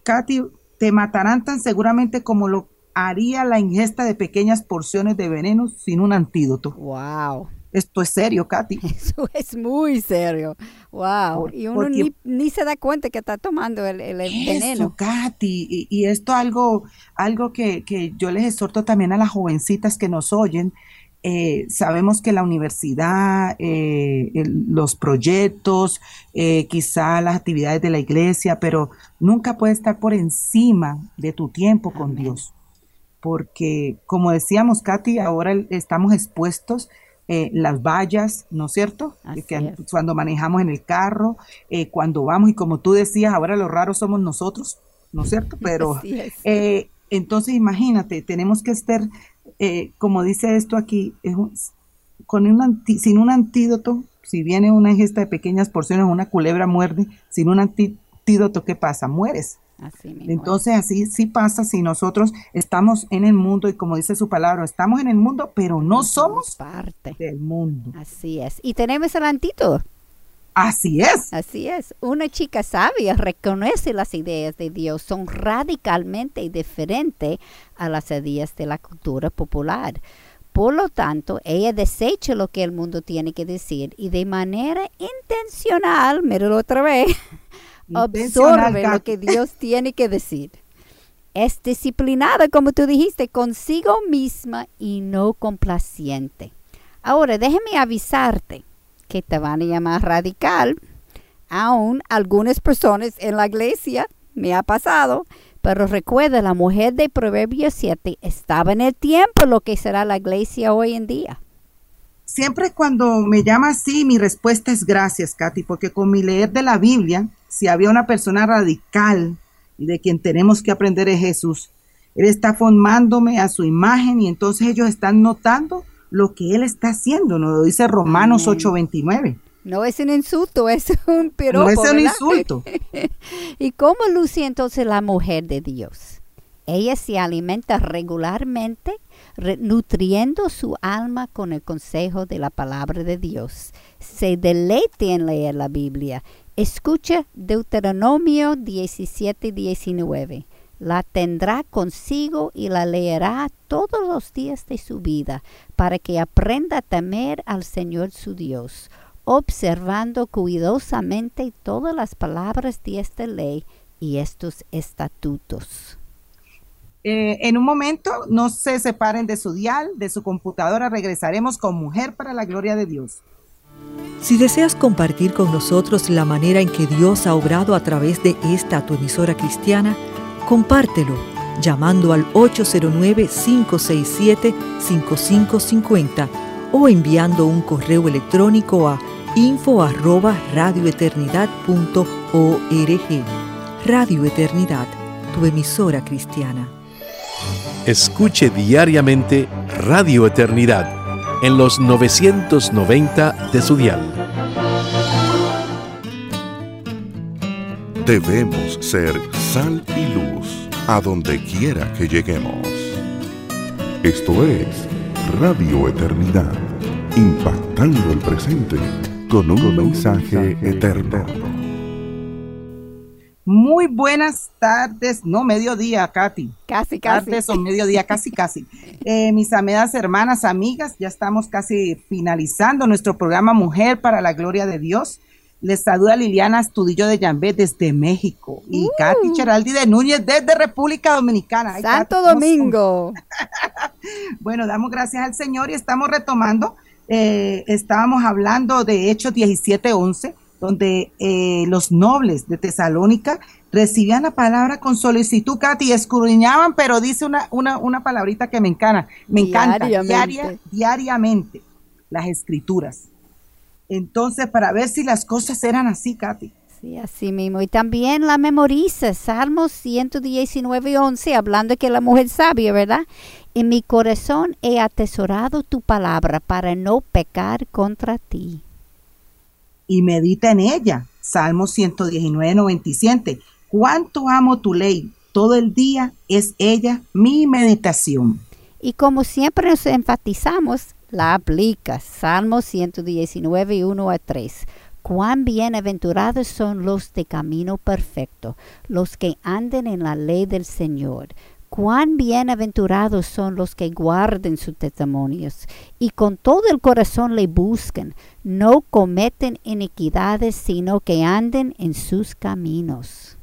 Katy, te matarán tan seguramente como lo haría la ingesta de pequeñas porciones de veneno sin un antídoto. Wow. Esto es serio, Katy. Eso es muy serio. Wow. y uno ni, se da cuenta que está tomando el, el veneno. Katy. Y, esto algo, algo que, que, yo les exhorto también a las jovencitas que nos oyen. Eh, sabemos que la universidad, eh, los proyectos, eh, quizá las actividades de la iglesia, pero nunca puede estar por encima de tu tiempo con Dios. Porque, como decíamos, Katy, ahora estamos expuestos eh, las vallas, ¿no es cierto? que, cuando manejamos en el carro, eh, cuando vamos, y como tú decías, ahora lo raro somos nosotros, ¿no es cierto? Pero eh, entonces imagínate, tenemos que estar, como dice esto aquí, con un sin un antídoto, si viene una ingesta de pequeñas porciones, una culebra muerde, sin un antídoto, ¿qué pasa? Mueres. Entonces así sí pasa si nosotros estamos en el mundo y como dice su palabra, estamos en el mundo, pero no, somos parte del mundo. Así es. Y tenemos el antídoto. Así es. Así es. Una chica sabia reconoce las ideas de Dios, son radicalmente diferentes a las ideas de la cultura popular. Por lo tanto, ella desecha lo que el mundo tiene que decir y de manera intencional, míralo otra vez, absorbe lo que Dios tiene que decir. Es disciplinada, como tú dijiste, consigo misma y no complaciente. Ahora, déjeme avisarte que te van a llamar radical. Aún algunas personas en la iglesia, me ha pasado, pero recuerda, la mujer de Proverbios 7 estaba en el tiempo lo que será la iglesia hoy en día. Siempre cuando me llama así, mi respuesta es gracias, Katy, porque con mi leer de la Biblia, si había una persona radical y de quien tenemos que aprender es Jesús, Él está formándome a su imagen y entonces ellos están notando lo que Él está haciendo, nos lo dice Romanos 8:29. No es un insulto, es un piropo. No es un insulto. ¿Y cómo luce entonces la mujer de Dios? Ella se alimenta regularmente nutriendo su alma con el consejo de la palabra de Dios. Se deleite en leer la Biblia. Escucha Deuteronomio 17 19. La tendrá consigo y la leerá todos los días de su vida, para que aprenda a temer al Señor su Dios, observando cuidadosamente todas las palabras de esta ley y estos estatutos. Eh, en un momento, no se separen de su dial, de su computadora. Regresaremos con Mujer para la Gloria de Dios. Si deseas compartir con nosotros la manera en que Dios ha obrado a través de esta tu emisora cristiana, compártelo llamando al 809-567-5550 o enviando un correo electrónico a info arroba radioeternidad.org. Radio Eternidad, tu emisora cristiana. Escuche diariamente Radio Eternidad en los 990 de su dial. Debemos ser sal y luz a donde quiera que lleguemos. Esto es Radio Eternidad, impactando el presente con un, mensaje, eterno. Muy buenas tardes, no mediodía, Katy. Casi, casi. Tardes o mediodía, casi, casi. Eh, mis amigas, hermanas, amigas, ya estamos casi finalizando nuestro programa Mujer para la Gloria de Dios. Les saluda Liliana Astudillo de Yambé desde México y Uh. Katy Cheraldi de Núñez desde República Dominicana. Ay, Santo Katy, ¿cómo Domingo. bueno, damos gracias al Señor y estamos retomando. Eh, estábamos hablando de Hechos 17:11, donde eh, los nobles de Tesalónica recibían la palabra con solicitud, Katy, escudriñaban, pero dice una, una, una palabrita que me encanta, me encanta, Diariamente. diaria- diariamente, las escrituras. Entonces, para ver si las cosas eran así, Katy. Sí, así mismo. Y también la memoriza, Salmos 119 y 11, hablando de que la mujer sabia, ¿verdad? En mi corazón he atesorado tu palabra para no pecar contra ti. y medita en ella. Salmo 119, 97. Cuánto amo tu ley. Todo el día es ella mi meditación. Y como siempre nos enfatizamos, la aplica. Salmos 119 y 1 a 3. Cuán bienaventurados son los de camino perfecto, los que anden en la ley del Señor. Cuán bienaventurados son los que guarden sus testimonios y con todo el corazón le busquen, no cometen iniquidades, sino que anden en sus caminos.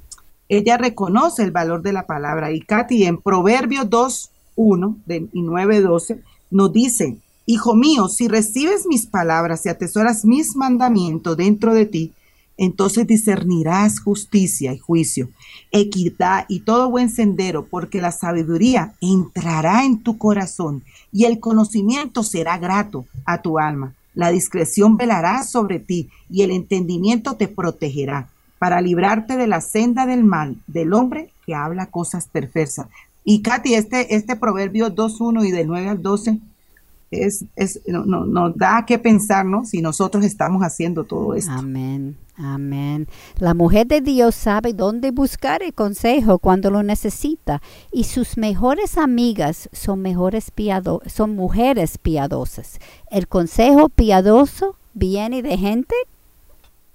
Ella reconoce el valor de la palabra. Y Katy, en Proverbios 2, 1 de- y 9, 12, nos dice, Hijo mío, si recibes mis palabras y atesoras mis mandamientos dentro de ti, entonces discernirás justicia y juicio, equidad y todo buen sendero, porque la sabiduría entrará en tu corazón y el conocimiento será grato a tu alma. La discreción velará sobre ti y el entendimiento te protegerá para librarte de la senda del mal, del hombre que habla cosas perversas. Y Katy, este, este proverbio 2.1 y del 9 al 12 es, es, no, no- nos da que pensar, ¿no? Si nosotros estamos haciendo todo esto. Amén, amén. La mujer de Dios sabe dónde buscar el consejo cuando lo necesita y sus mejores amigas son, mejores piado son mujeres piadosas. El consejo piadoso viene de gente,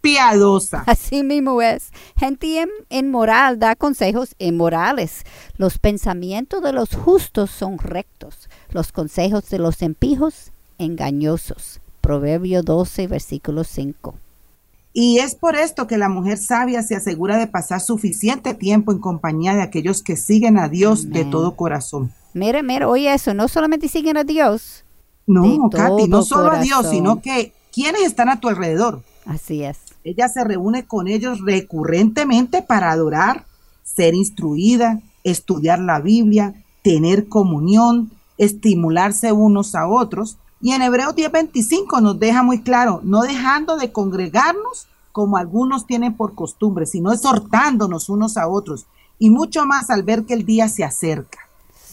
Piadosa. así mismo es. Gente in- inmoral da consejos inmorales. Los pensamientos de los justos son rectos, los consejos de los impijos engañosos. Proverbio 12, versículo 5. Y es por esto que la mujer sabia se asegura de pasar suficiente tiempo en compañía de aquellos que siguen a Dios de todo corazón. Mira, mira, oye eso, no solamente siguen a Dios, No, Katy, no solo a Dios, sino que quienes están a tu alrededor. así es. Ella se reúne con ellos recurrentemente para adorar, ser instruida, estudiar la Biblia, tener comunión, estimularse unos a otros. Y en Hebreos 10:25 nos deja muy claro, no dejando de congregarnos como algunos tienen por costumbre, sino exhortándonos unos a otros. Y mucho más al ver que el día se acerca.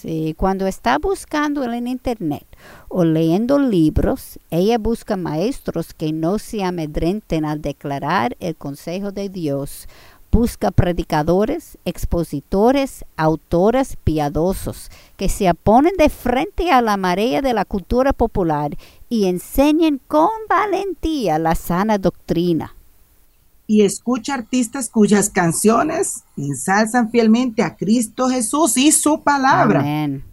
Sí, cuando está buscando en internet o leyendo libros, ella busca maestros que no se amedrenten al declarar el consejo de Dios. Busca predicadores, expositores, autores piadosos que se oponen de frente a la marea de la cultura popular y enseñen con valentía la sana doctrina. y escucha artistas cuyas canciones ensalzan fielmente a Cristo Jesús y su palabra. Amén.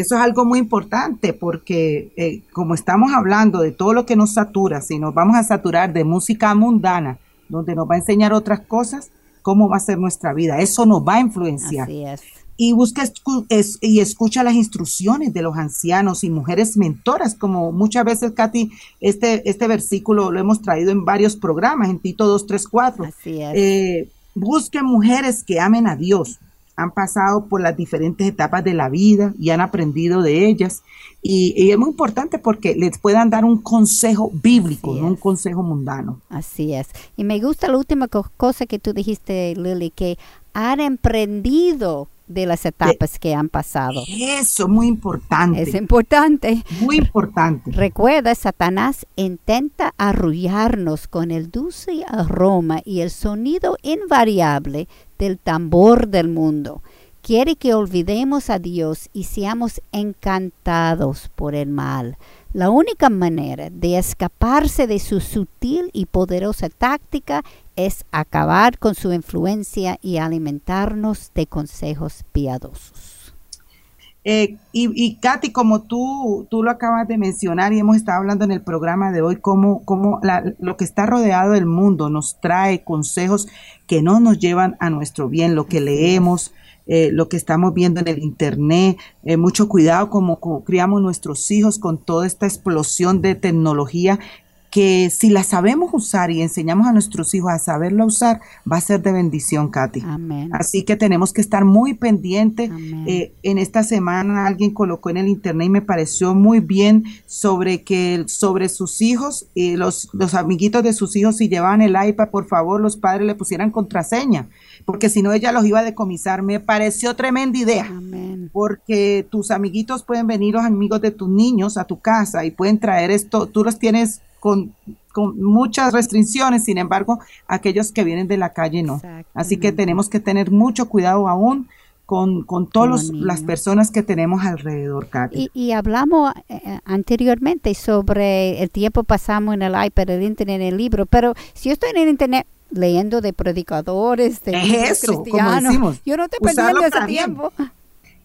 Eso es algo muy importante porque eh, como estamos hablando de todo lo que nos satura, si nos vamos a saturar de música mundana, donde nos va a enseñar otras cosas, ¿cómo va a ser nuestra vida? Eso nos va a influenciar. Así es. Y busca escu- es- y escucha las instrucciones de los ancianos y mujeres mentoras, como muchas veces, Katy, este, este versículo lo hemos traído en varios programas, en Tito 2, 3, 4. Así es. Eh, busque mujeres que amen a Dios, han pasado por las diferentes etapas de la vida y han aprendido de ellas. Y, y es muy importante porque les puedan dar un consejo bíblico, no un consejo mundano. Así es. Y me gusta la última co- cosa que tú dijiste, Lily, que han emprendido de las etapas que han pasado. Eso es muy importante, Es importante. muy importante. Recuerda, Satanás intenta arrullarnos con el dulce aroma y el sonido invariable del tambor del mundo. Quiere que olvidemos a Dios y seamos encantados por el mal. La única manera de escaparse de su sutil y poderosa táctica es acabar con su influencia y alimentarnos de consejos piadosos. Eh, y, y, Katy, como tú, tú lo acabas de mencionar y hemos estado hablando en el programa de hoy, cómo, cómo lo que está rodeado del mundo nos trae consejos que no nos llevan a nuestro bien, lo que leemos, eh, lo que estamos viendo en el Internet, eh, mucho cuidado como, como, criamos nuestros hijos con toda esta explosión de tecnología que si la sabemos usar y enseñamos a nuestros hijos a saberla usar, va a ser de bendición, Katy. Así que tenemos que estar muy pendientes. Eh, en esta semana alguien colocó en el internet y me pareció muy bien sobre que sobre sus hijos y los, los amiguitos de sus hijos, si llevaban el iPad, por favor, los padres le pusieran contraseña, porque si no ella los iba a decomisar. Me pareció tremenda idea, porque tus amiguitos pueden venir, los amigos de tus niños, a tu casa y pueden traer esto, tú los tienes con, muchas restricciones, sin embargo, aquellos que vienen de la calle no. Así que tenemos que tener mucho cuidado aún con, con todas las personas que tenemos alrededor, Y, y hablamos eh, anteriormente sobre el tiempo pasamos en el iPad, el Internet, en el libro, pero si yo estoy en el Internet leyendo de predicadores, de cristianos, yo no estoy perdiendo ese tiempo.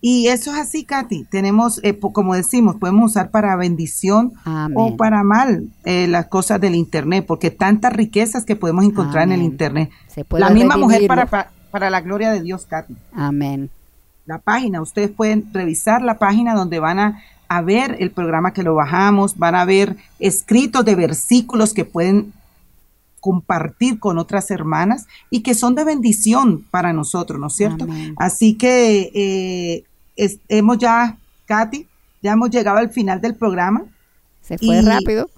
Y eso es así, Katy. Tenemos, eh, como decimos, podemos usar para bendición o para mal eh, las cosas del Internet, porque tantas riquezas que podemos encontrar en el Internet. la misma mujer para, para, la gloria de Dios, Katy. Amén. La página, ustedes pueden revisar la página donde van a, a ver el programa que lo bajamos, van a ver escritos de versículos que pueden compartir con otras hermanas y que son de bendición para nosotros, ¿no es cierto? Así que eh, hemos ya, Katy, ya hemos llegado al final del programa. Se fue rápido.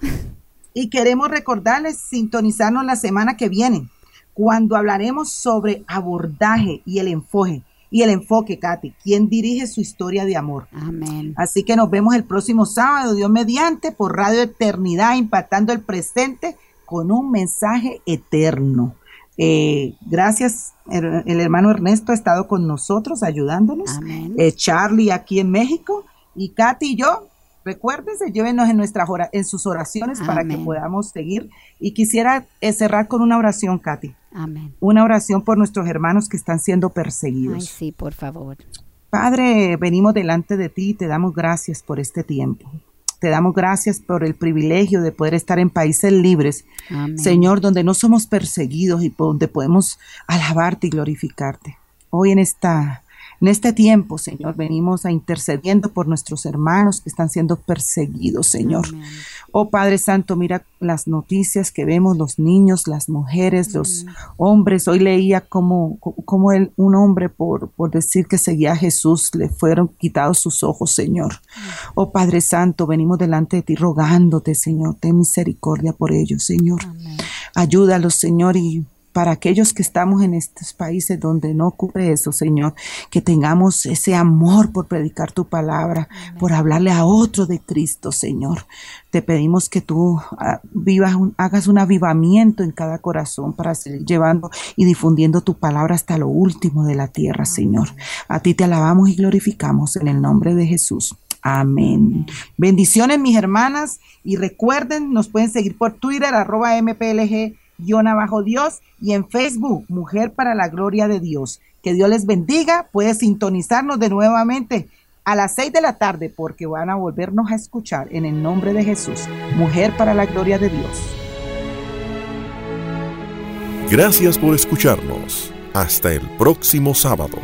Y queremos recordarles sintonizarnos la semana que viene, cuando hablaremos sobre abordaje y el enfoque. Y el enfoque, Katy, ¿quién dirige su historia de amor? Amén. Así que nos vemos el próximo sábado, Dios mediante, por Radio Eternidad, impactando el presente con un mensaje eterno. Eh, gracias, el, hermano Ernesto ha estado con nosotros ayudándonos. Eh, Charlie aquí en México y Katy y yo. Recuérdense, llévenos en, nuestras en sus oraciones para que podamos seguir. Y quisiera eh, cerrar con una oración, Katy. Amén. Una oración por nuestros hermanos que están siendo perseguidos. Ay, sí, por favor. Padre, venimos delante de ti y te damos gracias por este tiempo. Te damos gracias por el privilegio de poder estar en países libres, Señor, donde no somos perseguidos y donde podemos alabarte y glorificarte. Hoy en esta en este tiempo, Señor, venimos a intercediendo por nuestros hermanos que están siendo perseguidos, Señor. Oh Padre Santo, mira las noticias que vemos, los niños, las mujeres, los hombres. Hoy leía como, como un hombre por, por decir que seguía a Jesús, le fueron quitados sus ojos, Señor. Oh Padre Santo, venimos delante de ti rogándote, Señor, ten misericordia por ellos, Señor. Ayúdalos, Señor, y para aquellos que estamos en estos países donde no ocurre eso, Señor, que tengamos ese amor por predicar tu palabra, por hablarle a otro de Cristo, Señor. Te pedimos que tú ah, vivas hagas un avivamiento en cada corazón para seguir llevando y difundiendo tu palabra hasta lo último de la tierra, Señor. A ti te alabamos y glorificamos en el nombre de Jesús. Amén. Bendiciones, mis hermanas, y recuerden, nos pueden seguir por Twitter, arroba MPLG guion Dios y en Facebook, Mujer para la Gloria de Dios. Que Dios les bendiga. Puede sintonizarnos de nuevamente a las seis de la tarde porque van a volvernos a escuchar en el nombre de Jesús. Mujer para la Gloria de Dios. Gracias por escucharnos. Hasta el próximo sábado.